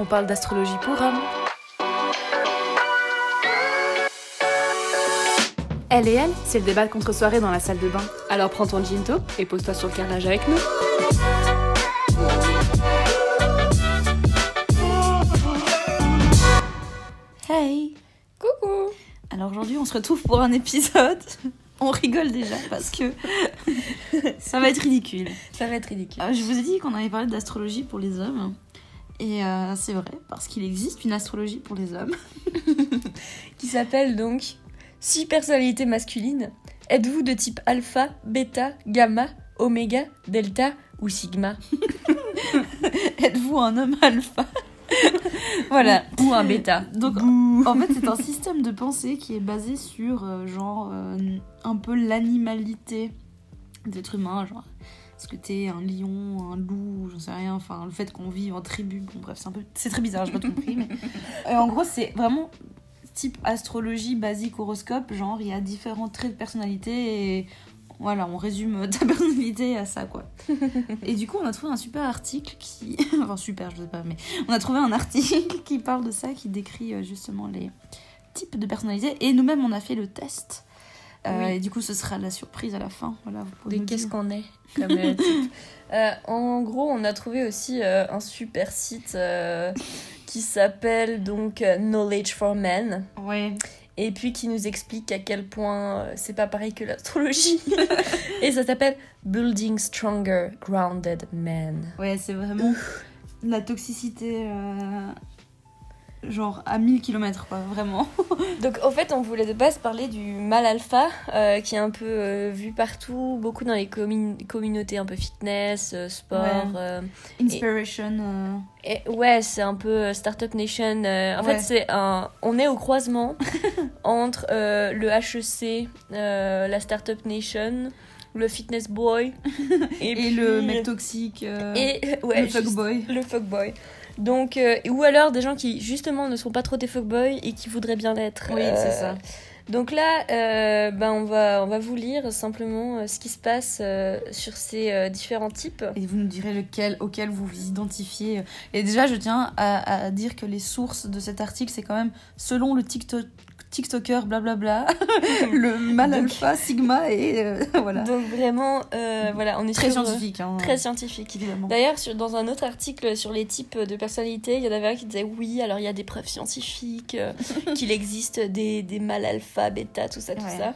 On parle d'astrologie pour hommes. Elle et elle, c'est le débat de contre-soirée dans la salle de bain. Alors prends ton ginto et pose-toi sur le carrelage avec nous. Hey Coucou Alors aujourd'hui on se retrouve pour un épisode. On rigole déjà parce que ça va être ridicule. Ça va être ridicule. Euh, je vous ai dit qu'on avait parlé d'astrologie pour les hommes. Et euh, c'est vrai, parce qu'il existe une astrologie pour les hommes. Qui s'appelle donc 6 personnalités masculines. Êtes-vous de type alpha, bêta, gamma, oméga, delta ou sigma Êtes-vous un homme alpha Voilà. Ou un bêta Donc en fait c'est un système de pensée qui est basé sur euh, genre euh, un peu l'animalité d'être humain, genre est-ce que t'es un lion, un loup, j'en sais rien, enfin le fait qu'on vive en tribu, bon bref c'est un peu c'est très bizarre, j'ai pas tout compris mais Euh, en gros c'est vraiment type astrologie basique horoscope, genre il y a différents traits de personnalité et voilà, on résume ta personnalité à ça quoi. Et du coup, on a trouvé un super article qui enfin super, je sais pas mais on a trouvé un article qui parle de ça qui décrit euh, justement les types de personnalités et nous-mêmes on a fait le test. Euh, Oui. Et du coup, ce sera la surprise à la fin. Voilà, De qu'est-ce qu'on est comme euh, type. Euh, En gros, on a trouvé aussi euh, un super site qui s'appelle donc Knowledge for Men. Ouais. et puis qui nous explique à quel point c'est pas pareil que l'astrologie. et ça s'appelle Building Stronger Grounded Men. Ouais, c'est vraiment la toxicité, genre à 1000 km, quoi, vraiment. Donc en fait, on voulait de base parler du mal alpha, euh, qui est un peu euh, vu partout, beaucoup dans les commun- communautés un peu fitness, euh, sport. Ouais. Inspiration. et ouais, c'est un peu Startup Nation. en Ouais. fait, c'est un, on est au croisement entre le HEC, la Startup Nation, le Fitness Boy Et, puis- le mec toxique. euh, et ouais, le fuckboy. le fuckboy. Donc, euh, ou alors des gens qui justement ne sont pas trop des fuckboys et qui voudraient bien l'être. Oui, Euh, c'est ça. Donc là, euh, ben on va on va vous lire simplement euh, ce qui se passe euh, sur ces euh, différents types. Et vous nous direz lequel, auquel vous vous identifiez. Et déjà, je tiens à, à dire que les sources de cet article, c'est quand même selon le TikTok, TikToker, blablabla, le mal Donc- alpha, sigma, et euh, voilà. Donc vraiment, euh, voilà, on est Très sur, euh, scientifique, hein, très scientifique. évidemment. D'ailleurs, dans un autre article sur les types de personnalités, il y en avait un qui disait oui, alors il y a des preuves scientifiques qu'il existe des, des mâles alpha, bêta, tout ça, tout Ouais. ça.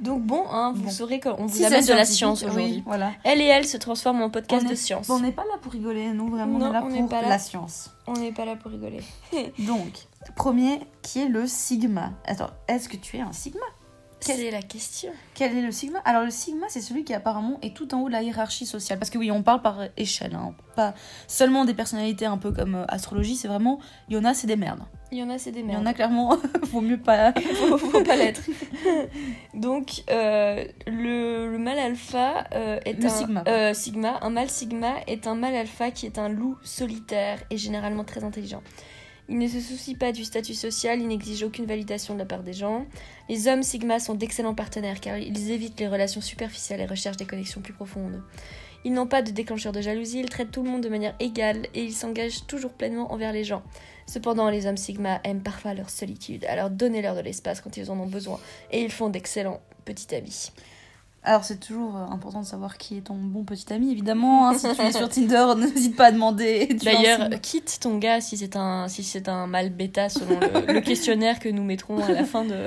Donc bon, hein, vous Bon. saurez qu'on vous Si amène de la science oui, aujourd'hui. voilà. Elle et elle se transforment en podcast de est- science. Bon, on n'est pas là pour rigoler, nous, vraiment, Non, on est là on n'est pour pas là. la science. On n'est pas là pour rigoler. Donc, premier, qui est le sigma Attends, est-ce que tu es un sigma? C'est la question? Quel est le sigma? Alors, le sigma, c'est celui qui apparemment est tout en haut de la hiérarchie sociale. Parce que oui, on parle par échelle, hein, pas seulement des personnalités un peu comme euh, astrologie, c'est vraiment, il y en a, c'est des merdes. Il y en a, c'est des Il y merdes. en a clairement, vaut mieux pas. faut, faut pas l'être. Donc, euh, le, le mâle alpha euh, est Le un sigma. sigma. Un mâle sigma est un mâle alpha qui est un loup solitaire et généralement très intelligent. Il ne se soucie pas du statut social, il n'exige aucune validation de la part des gens. Les hommes sigma sont d'excellents partenaires car ils évitent les relations superficielles et recherchent des connexions plus profondes. Ils n'ont pas de déclencheur de jalousie, ils traitent tout le monde de manière égale et ils s'engagent toujours pleinement envers les gens. Cependant, les hommes Sigma aiment parfois leur solitude, alors donnez-leur de l'espace quand ils en ont besoin, et ils font d'excellents petits amis. Alors, c'est toujours euh, important de savoir qui est ton bon petit ami, évidemment. hein. si tu es sur Tinder, n'hésite pas à demander. D'ailleurs, quitte ton gars si c'est un, si c'est un mâle bêta selon le, le questionnaire que nous mettrons à la fin de,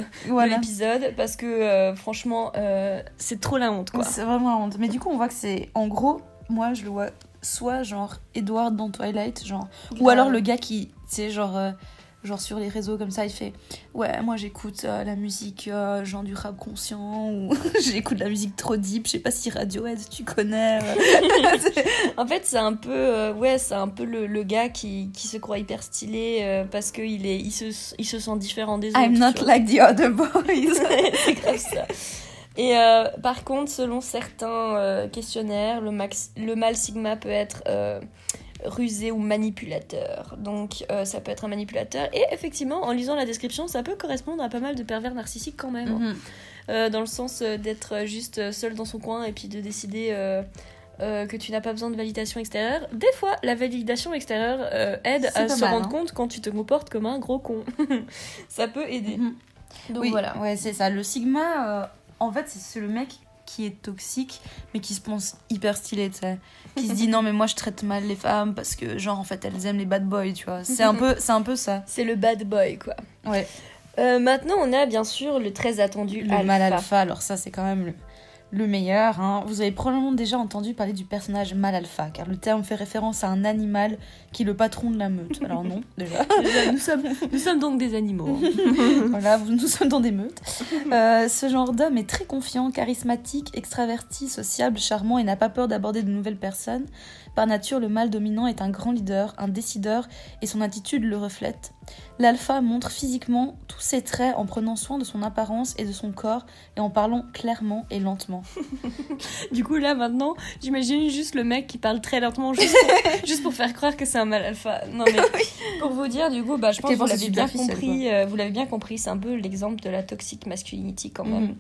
l'épisode, parce que euh, franchement, euh, c'est trop la honte quoi. C'est vraiment la honte. Mais du coup, on voit que c'est. En gros, moi, je le vois soit genre Edward dans Twilight, genre. Ou alors le gars qui, tu sais, genre. euh, Genre sur les réseaux comme ça, il fait Ouais, moi j'écoute euh, la musique, euh, genre du rap conscient, ou j'écoute la musique trop deep, je sais pas si Radiohead tu connais. euh. En fait, c'est un peu, euh, ouais, c'est un peu le, le gars qui, qui se croit hyper stylé parce qu'il est, il se, il se sent différent des autres. I'm not like the other boys. c'est grave ça. Et par contre, selon certains questionnaires, le, max, le mâle sigma peut être rusé ou manipulateur. Donc euh, ça peut être un manipulateur. Et effectivement, en lisant la description, ça peut correspondre à pas mal de pervers narcissiques quand même. hein. Mhm. Euh, dans le sens euh, d'être juste seul dans son coin et puis de décider euh, que tu n'as pas besoin de validation extérieure. Des fois, la validation extérieure aide à se mal, rendre hein. compte quand tu te comportes comme un gros con. ça peut aider. Mhm. Donc oui, voilà. Ouais, c'est ça. Le Sigma, en fait, c'est le mec qui est toxique, mais qui se pense hyper stylé, tu sais. Qui se dit non, mais moi je traite mal les femmes parce que, genre, en fait, elles aiment les bad boys, tu vois. C'est un peu, c'est un peu ça. C'est le bad boy, quoi. Ouais. Euh, maintenant, on a bien sûr le très attendu Le alpha. mal alpha, alors ça, c'est quand même le, le meilleur. hein. Vous avez probablement déjà entendu parler du personnage mal alpha, car le terme fait référence à un animal qui est le patron de la meute. Alors non, déjà. Déjà, nous, sommes, nous sommes donc des animaux. hein. voilà, nous sommes dans des meutes. Euh, ce genre d'homme est très confiant, charismatique, extraverti, sociable, charmant et n'a pas peur d'aborder de nouvelles personnes. Par nature, le mâle dominant est un grand leader, un décideur, et son attitude le reflète. L'alpha montre physiquement tous ses traits en prenant soin de son apparence et de son corps et en parlant clairement et lentement. Du coup, là, maintenant, j'imagine juste le mec qui parle très lentement juste pour, juste pour faire croire que c'est un mal alpha. Non, mais pour vous dire, du coup, bah, je pense que vous l'avez bien compris. euh, vous l'avez bien compris, c'est un peu l'exemple de la toxic masculinity quand même. Mhm.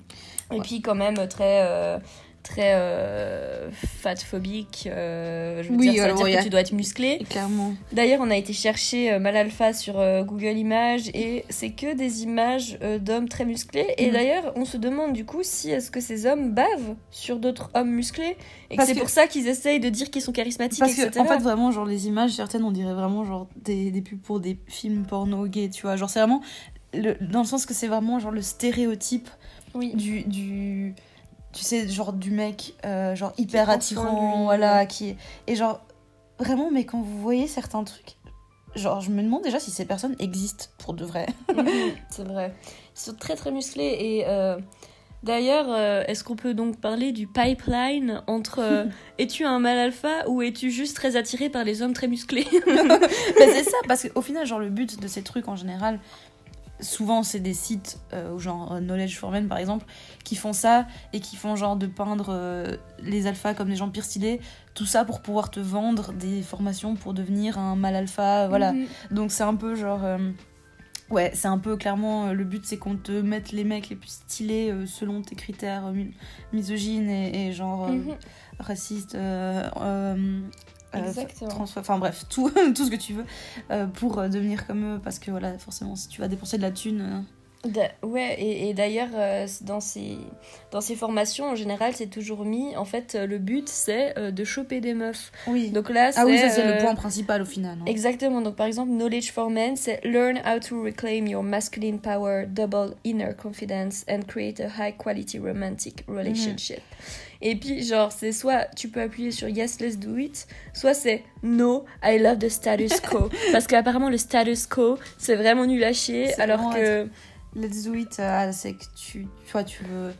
Et Ouais. puis, quand même, très. euh, très euh, fatphobique euh, je veux Oui, dire ça veut dire a- que tu dois être musclé clairement. D'ailleurs, on a été chercher euh, mal alpha sur euh, Google Images et c'est que des images euh, d'hommes très musclés. Et Mhm. d'ailleurs, on se demande du coup si est-ce que ces hommes bavent sur d'autres hommes musclés et que Parce c'est que- pour ça qu'ils essayent de dire qu'ils sont charismatiques, Parce etc. que, en fait, vraiment, genre, les images, certaines, on dirait vraiment, genre, des, des pubs pour des films porno gays, tu vois. Genre, c'est vraiment. Le, dans le sens que c'est vraiment, genre, le stéréotype oui. du. du tu sais, genre, du mec, euh, genre, hyper attirant, voilà, qui est. Et, genre, vraiment, mais quand vous voyez certains trucs, genre, je me demande déjà si ces personnes existent pour de vrai. C'est vrai. Ils sont très très musclés et euh, d'ailleurs, euh, est-ce qu'on peut donc parler du pipeline entre euh, es-tu un mâle alpha ou es-tu juste très attiré par les hommes très musclés? Mais c'est ça, parce qu'au final, genre, le but de ces trucs en général, souvent, c'est des sites, euh, ou genre euh, Knowledge for Men par exemple, qui font ça et qui font genre de peindre euh, les alphas comme des gens pire stylés, tout ça pour pouvoir te vendre des formations pour devenir un mal alpha, voilà. Mhm. Donc c'est un peu genre. euh, Ouais, c'est un peu clairement le but, c'est qu'on te mette les mecs les plus stylés selon tes critères mi- misogynes et, et genre Mhm. racistes, euh, Exactement. enfin bref, tout, tout ce que tu veux euh, pour euh, devenir comme eux. Parce que voilà, forcément, si tu vas dépenser de la thune. ouais, et, et d'ailleurs, euh, dans, ces, dans ces formations, en général, c'est toujours mis, en fait, le but, c'est euh, de choper des meufs. Oui. Donc là, ah oui, ça c'est euh, le point principal au final. hein. Exactement, donc par exemple, Knowledge for Men, c'est Learn how to reclaim your masculine power, double inner confidence, and create a high quality romantic relationship. Et puis, genre, c'est soit tu peux appuyer sur Yes, let's do it, soit c'est No, I love the status quo. Parce qu'apparemment, le status quo, c'est vraiment nul à chier, alors que. Let's do it, euh, c'est que tu, vois, tu veux,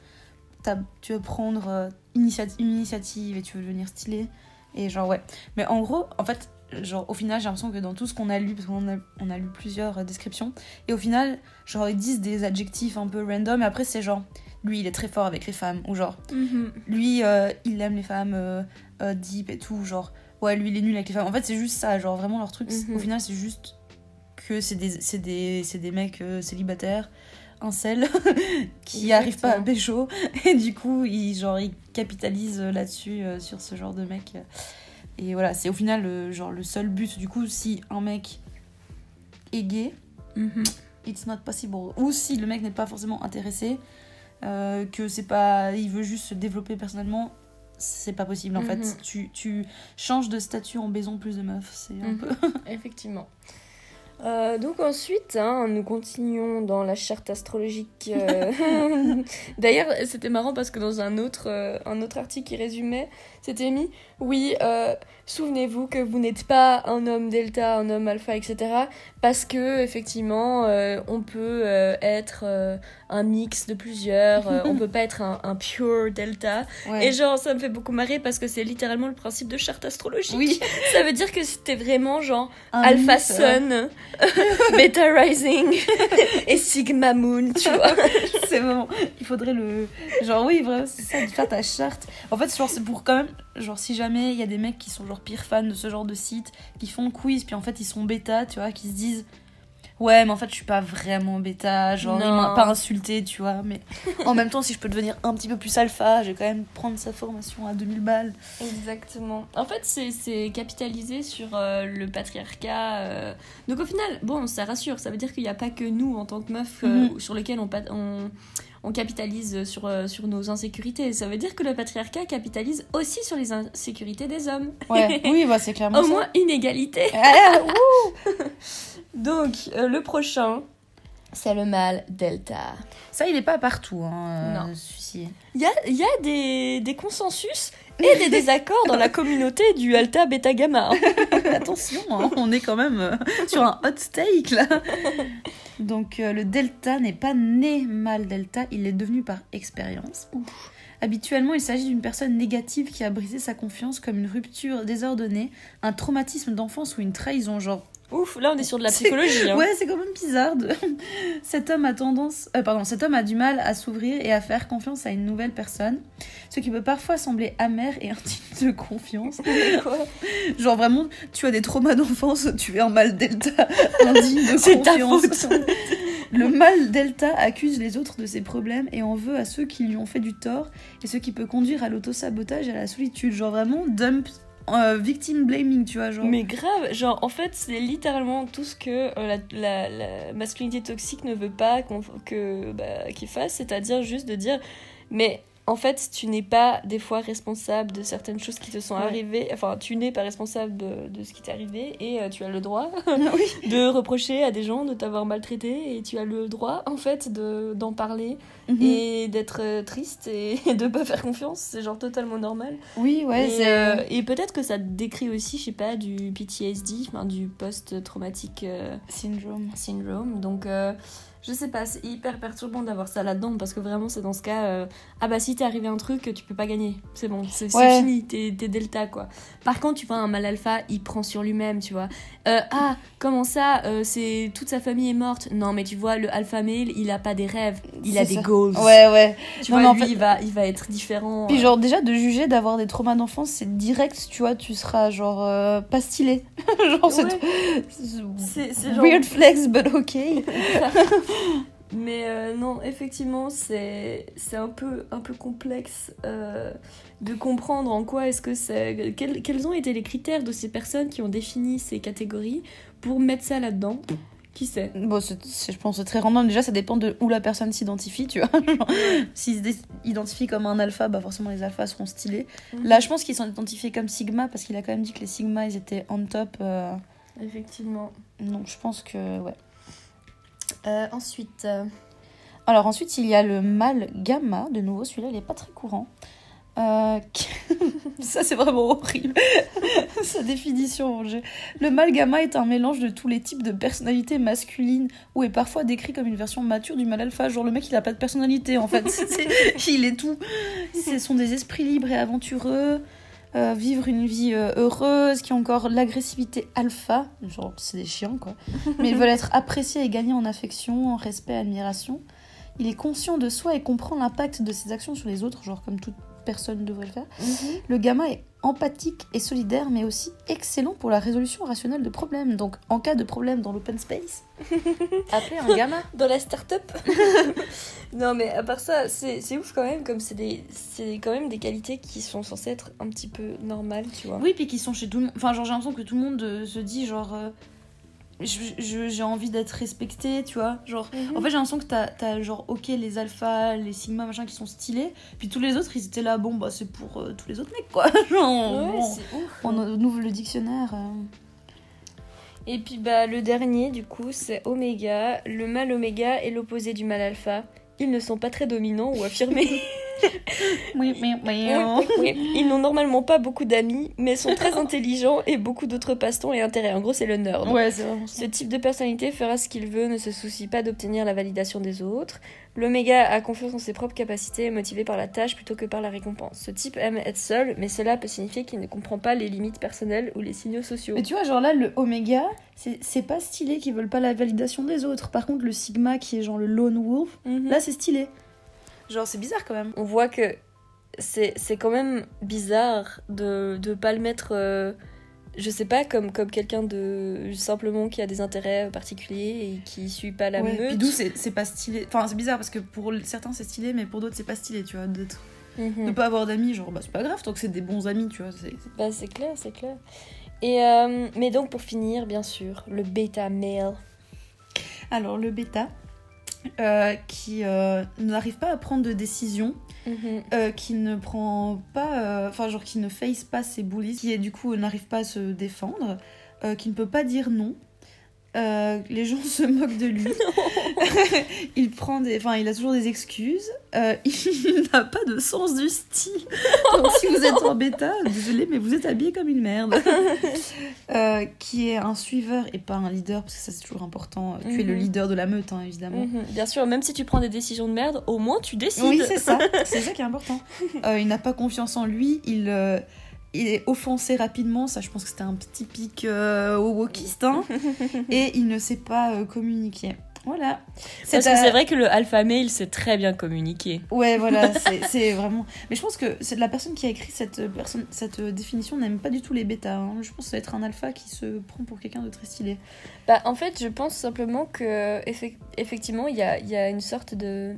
tu veux prendre euh, une initiative et tu veux devenir stylé. Et genre, ouais. Mais en gros, en fait, genre, au final, j'ai l'impression que dans tout ce qu'on a lu, parce qu'on a, on a lu plusieurs euh, descriptions, et au final, genre, ils disent des adjectifs un peu random, et après, c'est genre, lui, il est très fort avec les femmes, ou genre, Mhm. lui, euh, il aime les femmes euh, euh, deep et tout, genre, ouais, lui, il est nul avec les femmes. En fait, c'est juste ça, genre, vraiment, leur truc, Mhm. au final, c'est juste que c'est des, c'est des, c'est des mecs célibataires, incels, qui arrivent pas à pécho, et du coup, ils, genre, ils capitalisent euh, là-dessus, euh, sur ce genre de mec. Et voilà, c'est au final, euh, genre, le seul but, du coup, si un mec est gay, Mhm. it's not possible. Ou si le mec n'est pas forcément intéressé, euh, que c'est pas, il veut juste se développer personnellement, c'est pas possible en Mhm. fait. Tu, tu changes de statut en baisant plus de meufs, c'est un Mhm. peu. Effectivement. Euh, donc ensuite, hein, nous continuons dans la charte astrologique. euh. D'ailleurs, c'était marrant parce que dans un autre, euh, un autre article qui résumait, c'était mis oui, euh, souvenez-vous que vous n'êtes pas un homme delta, un homme alpha, etc. Parce que effectivement, euh, on peut euh, être un mix de plusieurs. on peut pas être un, un pure delta. Ouais. Et genre, ça me fait beaucoup marrer parce que c'est littéralement le principe de charte astrologique. oui, Ça veut dire que c'était vraiment genre un Alpha mix, Sun, Beta Rising et Sigma Moon, tu vois. c'est vraiment. Il faudrait le. Genre, oui, vraiment, c'est ça, de faire ta charte. En fait, genre, c'est pour quand même. Genre, si jamais il y a des mecs qui sont genre pire fans de ce genre de site, qui font quiz, puis en fait ils sont bêta, tu vois, qui se disent. Ouais, mais en fait, je suis pas vraiment bêta, genre, il m'a pas insulté, tu vois. Mais en même temps, si je peux devenir un petit peu plus alpha, je vais quand même prendre sa formation à 2000 balles. Exactement. En fait, c'est- capitalisé sur euh, le patriarcat. euh. Donc au final, bon, ça rassure. Ça veut dire qu'il n'y a pas que nous, en tant que meufs, euh, Mhm. sur lesquels on, on, on capitalise sur, sur nos insécurités. Ça veut dire que le patriarcat capitalise aussi sur les insécurités des hommes. Ouais, oui, bah, c'est clairement Au ça. moins inégalité. Ah. Donc, euh, le prochain, c'est le mâle delta. ça, il est pas partout, hein, Non. euh, celui-ci. Il y a, il y a des, des consensus et des désaccords dans la communauté du alta beta gamma. Attention, hein, on est quand même euh, sur un hot steak là. Donc euh, le delta n'est pas né mal delta, il est devenu par expérience. Habituellement, il s'agit d'une personne négative qui a brisé sa confiance comme une rupture désordonnée, un traumatisme d'enfance ou une trahison, genre. Ouf, là on est sur de la psychologie. hein. Ouais, c'est quand même bizarre. de- cet homme a tendance, euh, pardon, cet homme a du mal à s'ouvrir et à faire confiance à une nouvelle personne, ce qui peut parfois sembler amer et indigne de confiance. Quoi Genre vraiment, tu as des traumas d'enfance, tu es un mal delta indigne de confiance. Le mal delta accuse les autres de ses problèmes et en veut à ceux qui lui ont fait du tort et ce qui peut conduire à l'autosabotage et à la solitude. Genre vraiment dump euh, victim blaming, tu vois, genre. Mais grave, genre en fait c'est littéralement tout ce que euh, la, la- masculinité toxique ne veut pas qu'on bah, qu'il fasse, c'est-à-dire juste de dire mais en fait tu n'es pas des fois responsable de certaines choses qui te sont Ouais. arrivées, enfin tu n'es pas responsable de, de ce qui t'est arrivé et euh, tu as le droit oui. de reprocher à des gens de t'avoir maltraité et tu as le droit en fait de d'en parler Mhm. et d'être euh, triste et de pas faire confiance, c'est genre totalement normal. Oui, ouais, et euh, et peut-être que ça décrit aussi, je sais pas, du PTSD, enfin du post-traumatique euh, Syndrome. syndrome. Donc, je sais pas, c'est hyper perturbant d'avoir ça là-dedans parce que vraiment, c'est dans ce cas, euh, ah bah si t'es arrivé un truc, tu peux pas gagner. C'est bon, c'est Ouais. fini, t'es delta quoi. Par contre, tu vois, un mal alpha, il prend sur lui-même, tu vois. Euh, ah, comment ça, euh, c'est toute sa famille est morte Non, mais tu vois, le alpha male, il a pas des rêves, il a des goals. Ouais, ouais. Tu Non, vois, en lui, fait- il, va, il va être différent. Puis genre déjà de juger d'avoir des traumas d'enfance, c'est direct, tu vois, tu seras genre pas stylé. genre c'est Ouais. c'est genre weird flex but ok. Mais euh, non, effectivement, c'est c'est un peu, un peu complexe euh, de comprendre en quoi est-ce que c'est. Quels, quels ont été les critères de ces personnes qui ont défini ces catégories pour mettre ça là-dedans Qui sait? Bon, je pense que c'est très random. Déjà, ça dépend de où la personne s'identifie, tu vois. Dé- identifient comme un alpha, bah forcément les alphas seront stylés. Là, je pense qu'ils sont identifiés comme sigma parce qu'il a quand même dit que les sigma ils étaient on top. euh, Effectivement. Donc je pense que ouais. Euh, ensuite, euh, Alors ensuite, il y a le mâle gamma. De nouveau, celui-là, il est pas très courant. Euh, Ça, c'est vraiment horrible. Sa définition. Le mâle gamma est un mélange de tous les types de personnalités masculines ou est parfois décrit comme une version mature du mâle alpha. Genre, le mec, il a pas de personnalité, en fait. Il est tout. Ce sont des esprits libres et aventureux. Euh, vivre une vie euh, heureuse, qui ont encore l'agressivité alpha, genre c'est des chiens quoi, mais ils veulent être appréciés et gagnés en affection, en respect, admiration. Il est conscient de soi et comprend l'impact de ses actions sur les autres, genre comme toute personne devrait le faire. Le gamma est empathique et solidaire, mais aussi excellent pour la résolution rationnelle de problèmes. Donc, en cas de problème dans l'open space, appelez un gamma. dans la start-up Non, mais à part ça, c'est c'est ouf quand même, comme c'est des- c'est quand même des qualités qui sont censées être un petit peu normales, tu vois. Oui, puis qui sont chez tout le monde. Enfin, genre, j'ai l'impression que tout le monde euh, se dit, genre, euh, j'ai envie d'être respecté, tu vois. Genre, Mhm. en fait, j'ai l'impression que t'as, genre, ok, les alphas, les sigma, machin, qui sont stylés. Puis tous les autres, ils étaient là, bon, bah, c'est pour euh, tous les autres mecs, quoi. Genre, Ouais, ouf. on, on ouvre le dictionnaire. euh. Et puis bah le dernier du coup c'est Oméga. Le mâle Oméga est l'opposé du mâle Alpha. Ils ne sont pas très dominants ou affirmés. Oui, oui, oui. Oui, oui. Ils n'ont normalement pas beaucoup d'amis, mais sont très intelligents et beaucoup d'autres passe-temps et intérêts. En gros c'est le nerd. Ouais, c'est vraiment ça. Ce type de personnalité fera ce qu'il veut, ne se soucie pas d'obtenir la validation des autres. L'oméga a confiance en ses propres capacités et est motivé par la tâche plutôt que par la récompense. Ce type aime être seul, mais cela peut signifier qu'il ne comprend pas les limites personnelles ou les signaux sociaux. Mais tu vois, genre là, le oméga, c'est, c'est pas stylé qu'ils veulent pas la validation des autres. Par contre, le sigma, qui est genre le lone wolf, Mhm. là, c'est stylé. Genre, c'est bizarre quand même. on voit que c'est c'est quand même bizarre de ne pas le mettre euh, je sais pas, comme, comme quelqu'un de simplement qui a des intérêts particuliers et qui suit pas la Ouais, meute. Puis d'où c'est c'est pas stylé. Enfin, c'est bizarre parce que pour certains c'est stylé, mais pour d'autres c'est pas stylé, tu vois. d'être- Mhm. De pas avoir d'amis, genre, bah c'est pas grave tant que c'est des bons amis, tu vois. c'est- Bah, c'est clair, c'est clair. Et euh, mais donc pour finir, bien sûr, le bêta male. Alors, le bêta, euh, qui euh, n'arrive pas à prendre de décision, Mhm. euh, qui ne prend pas. Enfin, genre, qui ne face pas ses bullies, qui du coup n'arrive pas à se défendre, qui ne peut pas dire non. Euh, les gens se moquent de lui. il prend des, enfin, il a toujours des excuses. Euh, il n'a pas de sens du style. Donc, si vous êtes en bêta, désolé, mais vous êtes habillé comme une merde. Euh, qui est un suiveur et pas un leader, parce que ça c'est toujours important. Tu es le Mhm. leader de la meute, hein, évidemment. Mhm. Bien sûr, même si tu prends des décisions de merde, au moins tu décides. Oui, c'est ça. C'est ça qui est important. Il n'a pas confiance en lui. Il, il est offensé rapidement. Ça, je pense que c'était un petit pic euh, au wokiste. hein. Et il ne sait pas euh, communiquer. Voilà. Parce que c'est vrai que le alpha male sait très bien communiquer. Ouais, voilà, c'est- vraiment. Mais je pense que c'est la personne qui a écrit cette, euh, personne, cette euh, définition n'aime pas du tout les bêtas. hein. Je pense que ça va être un alpha qui se prend pour quelqu'un de très stylé. Bah, en fait, je pense simplement que effec- effectivement, il y a, il y a une sorte de,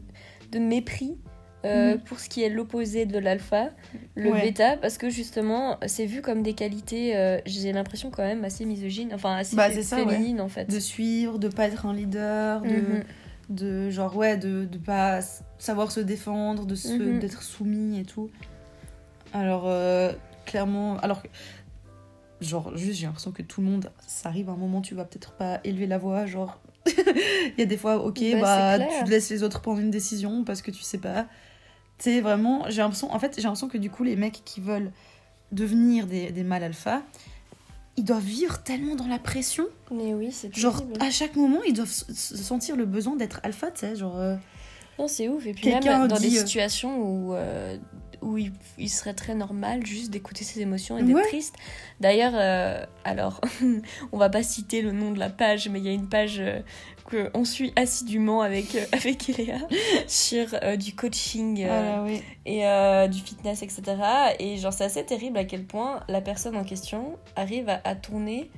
de mépris euh, Mhm. pour ce qui est l'opposé de l'alpha, le Ouais. bêta, parce que justement, c'est vu comme des qualités, euh, j'ai l'impression quand même assez misogynes, enfin assez Bah, fé- c'est ça, ouais. féminines en fait. De suivre, de pas être un leader, de. Mhm. de genre ouais de, de pas savoir se défendre de se- Mhm. d'être soumis et tout alors euh, clairement alors que genre juste j'ai l'impression que tout le monde ça arrive à un moment tu vas peut-être pas élever la voix genre il y a des fois ok Bah, bah, tu laisses les autres prendre une décision parce que tu sais pas sais vraiment j'ai l'impression en fait j'ai l'impression que du coup les mecs qui veulent devenir des, des mâles alpha ils doivent vivre tellement dans la pression Mais oui, c'est Genre, terrible. à chaque moment, ils doivent s- s- sentir le besoin d'être alpha, tu sais, genre... euh, Non, c'est ouf. Et puis même dans dit, des euh, situations où, euh, où il, il serait très normal juste d'écouter ses émotions et d'être Ouais. triste. D'ailleurs, euh, alors, on va pas citer le nom de la page, mais il y a une page euh, que on suit assidûment avec, euh, avec Iléa sur euh, du coaching Voilà, oui. et du fitness, etc. Et genre, c'est assez terrible à quel point la personne en question arrive à, à tourner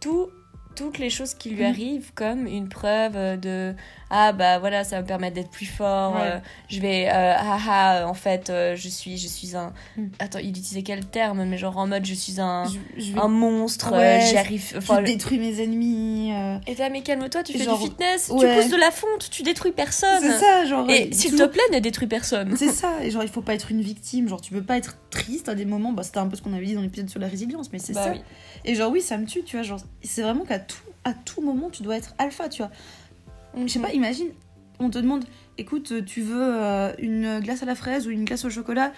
tout, toutes les choses qui lui Mhm. arrivent comme une preuve de ah bah voilà ça va me permettre d'être plus fort Ouais. euh, je vais euh, ah ah en fait euh, je suis je suis un Mhm. attends il utilisait quel terme mais genre en mode je suis un Je, je vais... un monstre euh, Ouais, j'y arrive je enfin le- détruis mes ennemis. euh, et là mais calme-toi tu fais Genre, du fitness ouais. tu pousses de la fonte tu détruis personne C'est ça, genre... et euh, s'il toujours- te plaît ne détruis personne C'est ça, et genre, il faut pas être une victime, genre, tu peux pas être triste à des moments, bah, c'était un peu ce qu'on avait dit dans l'épisode sur la résilience, mais c'est Bah ça. oui. Et genre, oui, ça me tue, tu vois, genre, c'est vraiment qu'à tout, à tout moment, tu dois être alpha, tu vois. Je sais pas, imagine, on te demande, écoute, tu veux euh, une glace à la fraise ou une glace au chocolat?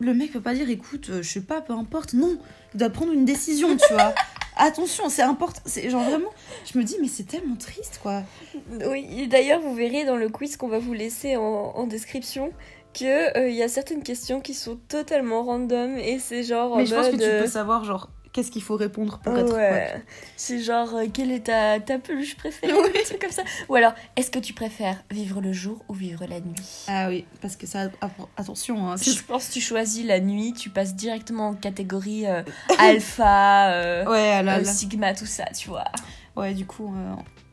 Le mec peut pas dire, écoute, euh, je sais pas, peu importe. Non, il doit prendre une décision, tu vois. Attention, c'est important. C'est genre vraiment, je me dis, mais c'est tellement triste, quoi. Oui, d'ailleurs, vous verrez dans le quiz qu'on va vous laisser en, en description que euh, il y a certaines questions qui sont totalement random et c'est genre en mais je pense que tu euh, peux savoir, genre, qu'est-ce qu'il faut répondre pour ah être. ouais. C'est genre euh, quelle est ta, ta peluche préférée un truc comme ça. Ou alors est-ce que tu préfères vivre le jour ou vivre la nuit? Ah oui, parce que ça. Attention, hein, Je pense que tu choisis la nuit, tu passes directement en catégorie euh, alpha, euh, Ouais, là, là. sigma, tout ça, tu vois. Ouais, du coup,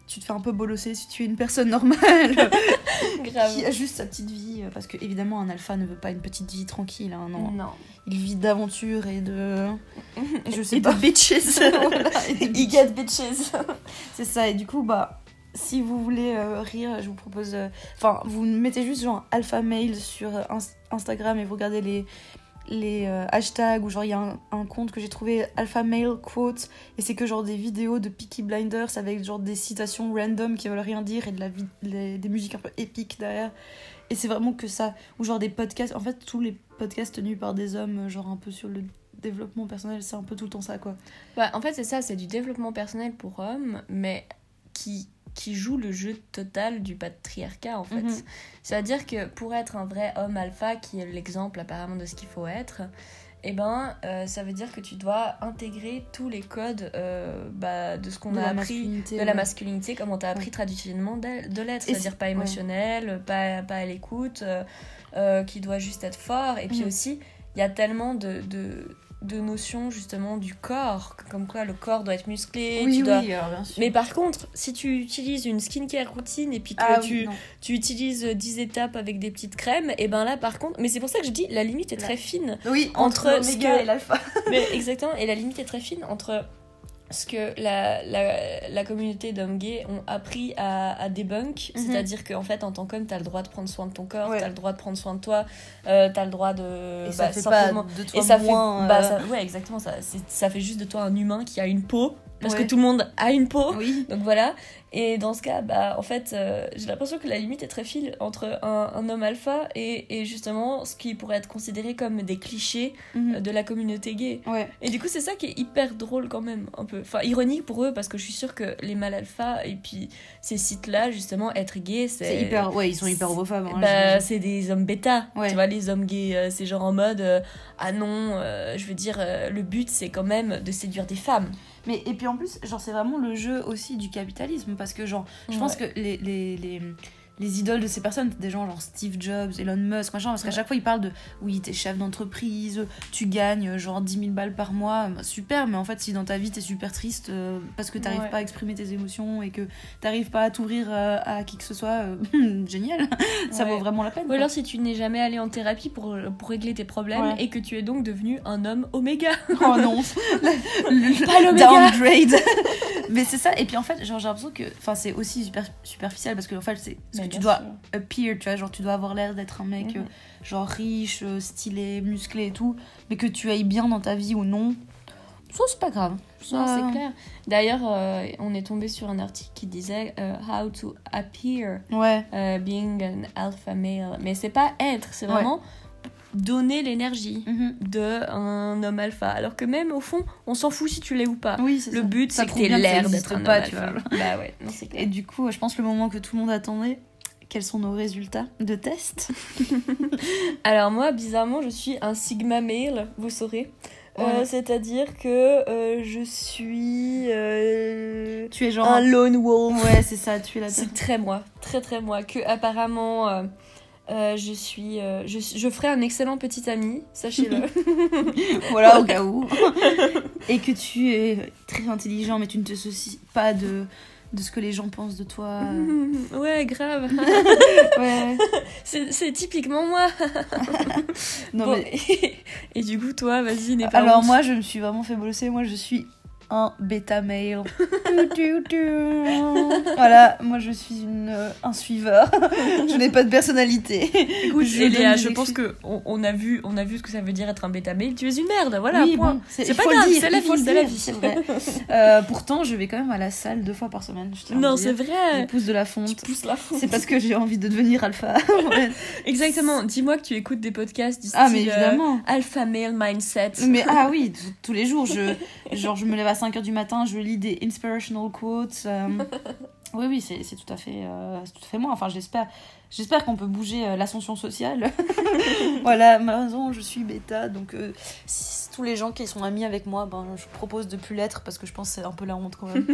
tu te fais un peu bolosser si tu es une personne normale qui a juste sa petite vie. euh, Parce que, évidemment, un alpha ne veut pas une petite vie tranquille. hein, non. Non. Il vit d'aventure et de. Je sais Et pas. de bitches. Voilà, et de He get bitches. C'est ça, et du coup, bah, si vous voulez euh, rire, je vous propose. euh, Enfin, vous mettez juste genre alpha mail sur Ins- Instagram et vous regardez les, les euh, hashtags ou genre il y a un, compte que j'ai trouvé alpha mail quote et c'est que genre des vidéos de Peaky Blinders avec genre des citations random qui veulent rien dire et de la des musiques un peu épiques derrière. Et c'est vraiment que ça. Ou genre des podcasts. En fait, tous les podcasts tenus par des hommes, euh, genre un peu sur le développement personnel, c'est un peu tout le temps ça quoi. Bah, en fait, c'est ça, c'est du développement personnel pour hommes, mais qui, qui joue le jeu total du patriarcat, en fait. Mhm. C'est-à-dire que pour être un vrai homme alpha, qui est l'exemple apparemment de ce qu'il faut être, eh ben, euh, ça veut dire que tu dois intégrer tous les codes euh, bah, de ce qu'on a appris de la masculinité, comme on t'a appris Ouais. traditionnellement de, l'être, c'est-à-dire c'est- pas ouais. émotionnel, pas, pas à l'écoute, euh, qui doit juste être fort. Et puis Mhm. aussi, il y a tellement de, de, de notion justement du corps, comme quoi le corps doit être musclé. Oui, tu dois- oui, bien sûr. Mais par contre, si tu utilises une skincare routine et puis que Ah tu, tu utilises 10 étapes avec des petites crèmes, et ben là par contre, mais c'est pour ça que je dis la limite est Là. très fine. Oui, entre entre, l'oméga que- et l'alpha. mais exactement, et la limite est très fine entre ce que la, la, la communauté d'hommes gays ont appris à, à debunk, Mhm. c'est-à-dire qu'en fait en tant qu'homme, t'as le droit de prendre soin de ton corps, Ouais. t'as le droit de prendre soin de toi, euh, t'as le droit de... Et ça bah, fait simplement- pas de toi et ça moins, fait bah, euh, ça- ouais exactement ça ça fait juste de toi un humain qui a une peau parce Ouais. que tout le monde a une peau Oui. donc voilà et dans ce cas bah en fait euh, j'ai l'impression que la limite est très fine entre un, un homme alpha et, et justement ce qui pourrait être considéré comme des clichés euh, de la communauté gay Ouais. et du coup c'est ça qui est hyper drôle quand même un peu enfin ironique pour eux parce que je suis sûre que les mâles alpha et puis ces sites là justement être gay c'est C'est hyper. Ouais, ils sont hyper homophobes. hein, bah, c'est des hommes bêta. Ouais. Tu vois, les hommes gays, euh, c'est genre en mode euh, Ah non, je veux dire, le but c'est quand même de séduire des femmes. Mais et puis en plus, genre c'est vraiment le jeu aussi du capitalisme parce que genre je pense que les, les, les, les idoles de ces personnes, des gens genre Steve Jobs, Elon Musk, machin, parce qu'à Ouais. chaque fois ils parlent de oui, t'es chef d'entreprise, tu gagnes genre 10 000 balles par mois, bah, super, mais en fait si dans ta vie t'es super triste euh, parce que t'arrives Ouais. pas à exprimer tes émotions et que t'arrives pas à t'ouvrir euh, à qui que ce soit, euh, génial, ça Ouais. vaut vraiment la peine. Ou alors si tu n'es jamais allé en thérapie pour, pour régler tes problèmes et que tu es donc devenu un homme oméga. Oh non, Pas l'oméga. downgrade. Mais c'est ça. Et puis en fait, genre j'ai l'impression que, enfin c'est aussi super superficiel parce que en fait c'est que tu dois appear, tu vois, genre tu dois avoir l'air d'être un mec Mhm. euh, genre riche, euh, stylé, musclé et tout, mais que tu ailles bien dans ta vie ou non. Ça c'est pas grave. Ça, c'est clair. D'ailleurs, euh, on est tombé sur un article qui disait euh, How to appear Ouais. being an alpha male. Mais c'est pas être, c'est Ouais. vraiment donner l'énergie Mhm. d'un homme alpha. Alors que même au fond, on s'en fout si tu l'es ou pas. Oui, Le ça. but, c'est que t'aies que l'air d'être un tu alpha. vois. Bah ouais, non, c'est clair. Et du coup, je pense le moment que tout le monde attendait. Quels sont nos résultats de test Alors moi, bizarrement, je suis un sigma male, vous saurez. Euh. C'est-à-dire que euh, je suis euh, Tu es genre. un lone wolf. Ouais, c'est ça, tu es la C'est très moi, très très moi. Que apparemment, je suis, je, je ferai un excellent petit ami, sachez-le. voilà, au cas où. Et que tu es très intelligent, mais tu ne te soucies pas de, de ce que les gens pensent de toi. ouais, grave. Ouais. C'est typiquement moi. Non, Bon, mais... et, du coup, toi, vas-y, n'aie pas Alors honte. moi, je me suis vraiment fait bosser. Moi, je suis un bêta male. Voilà, moi, je suis une, euh, un suiveur. je n'ai pas de personnalité. Écoute, je donne je pense que on, on a vu, on a vu ce que ça veut dire être un bêta male. Tu es une merde, voilà. oui, point. bon, C'est pas grave, c'est la la vie. C'est vrai. Euh, pourtant, je vais quand même à la salle deux fois par semaine. Je Non, c'est vrai. Je pousse de la fonte. C'est parce que j'ai envie de devenir alpha. Ouais. Exactement. Dis-moi que tu écoutes des podcasts du ah, mais euh, évidemment. Alpha Male Mindset. Mais ah oui, tous les jours, je, genre, je me lève à 5h du matin, je lis des quotes. euh, oui, oui, c'est c'est tout, à fait, euh, tout à fait moi. Enfin, j'espère j'espère qu'on peut bouger euh, l'ascension sociale. voilà, malheureusement, je suis bêta. Donc, si tous les gens qui sont amis avec moi, ben, je propose de plus l'être parce que je pense que c'est un peu la honte quand même.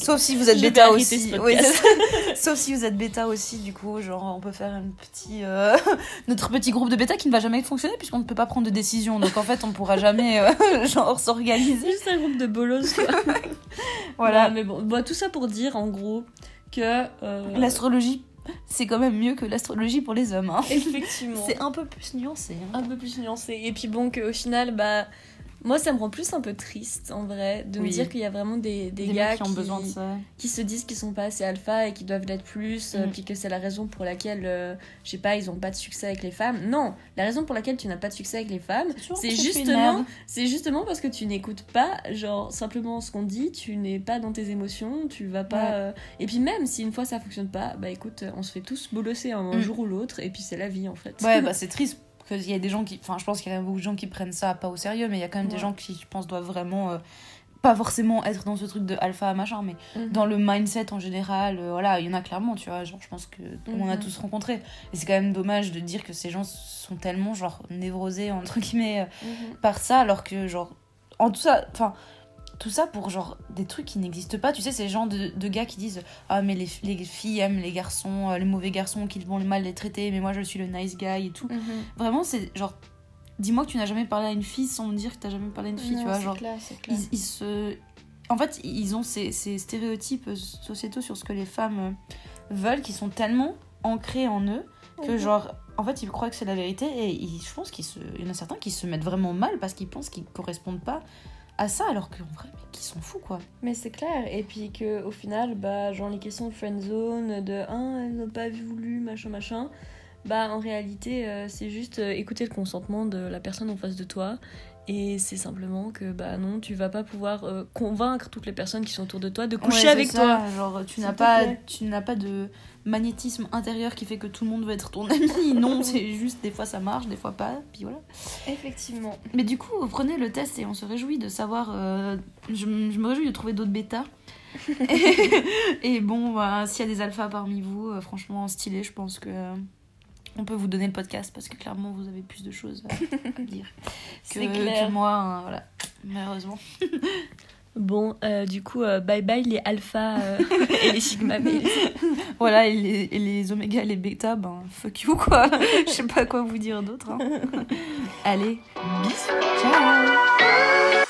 Sauf si vous êtes bêta aussi. Oui. Sauf si vous êtes bêta aussi, du coup, genre, on peut faire un petit, euh, notre petit groupe de bêta qui ne va jamais fonctionner puisqu'on ne peut pas prendre de décision. Donc, en fait, on pourra jamais, euh, genre, s'organiser. C'est juste un groupe de bolos. quoi. Voilà. Non, mais bon, bon, tout ça pour dire en gros que. euh, L'astrologie, c'est quand même mieux que l'astrologie pour les hommes. hein. Effectivement. C'est un peu plus nuancé. hein. un peu plus nuancé. Et puis bon, qu'au final, bah. Moi, ça me rend plus un peu triste, en vrai, de me dire qu'il y a vraiment des, des, Des gars qui ont besoin de ça. qui se disent qu'ils sont pas assez alpha et qu'ils doivent l'être plus, euh, Mm. puis que c'est la raison pour laquelle, euh, je sais pas, ils ont pas de succès avec les femmes. Non, la raison pour laquelle tu n'as pas de succès avec les femmes, c'est justement, c'est justement parce que tu n'écoutes pas, genre simplement ce qu'on dit, tu n'es pas dans tes émotions, tu vas pas. Ouais. euh, Et puis même si une fois ça fonctionne pas, bah écoute, on se fait tous bolosser un, Mm. jour ou l'autre, et puis c'est la vie en fait. Ouais, bah c'est triste. Parce qu'il y a des gens qui. Enfin, je pense qu'il y a beaucoup de gens qui prennent ça pas au sérieux, mais il y a quand même des gens qui, je pense, doivent vraiment. euh, pas forcément être dans ce truc de alpha machin, mais Mhm. dans le mindset en général, euh, voilà, il y en a clairement, tu vois. Genre, je pense que on a Mhm. tous rencontré. Et c'est quand même dommage de dire que ces gens sont tellement, genre, névrosés, entre guillemets, euh, Mhm. par ça, alors que, genre, en tout ça, enfin, tout ça pour, genre, des trucs qui n'existent pas. Tu sais, ces gens de, de gars qui disent Ah, mais les, les filles aiment les garçons, euh, les mauvais garçons, qu'ils vont mal les traiter, mais moi je suis le nice guy et tout. Mhm. Vraiment, c'est genre. dis-moi que tu n'as jamais parlé à une fille sans me dire que tu n'as jamais parlé à une fille, Non, tu vois. c'est Genre, clair, c'est clair. ils, ils se. En fait, ils ont ces, ces stéréotypes sociétaux sur ce que les femmes euh, veulent qui sont tellement ancrés en eux que, Mhm. genre, en fait, ils croient que c'est la vérité et ils- je pense qu'il y en a certains qui se mettent vraiment mal parce qu'ils pensent qu'ils correspondent pas à ça alors qu'en vrai, mec, ils s'en foutent quoi. Mais c'est clair, et puis que au final, bah, genre les questions de friendzone, de ah, elle n'a pas voulu, machin, machin, bah en réalité, euh, c'est juste euh, écouter le consentement de la personne en face de toi. Et c'est simplement que, bah non, tu vas pas pouvoir euh, convaincre toutes les personnes qui sont autour de toi de coucher Ouais, avec ça, toi. Genre, tu n'as pas, tu n'as pas de magnétisme intérieur qui fait que tout le monde veut être ton ami. Non, c'est juste des fois ça marche, des fois pas, puis voilà. Effectivement. Mais du coup, prenez le test et on se réjouit de savoir. euh, je me réjouis de trouver d'autres bêtas. et bon, bah, s'il y a des alphas parmi vous, euh, franchement stylé, je pense que. On peut vous donner le podcast parce que clairement vous avez plus de choses à, à dire que, clair. que moi, hein, voilà, malheureusement. Bon, euh, du coup, euh, bye bye les alphas euh, et les sigma males. Voilà, et les, et les oméga et les bêta, ben fuck you quoi. Je sais pas quoi vous dire d'autre. hein. Allez, bisous, ciao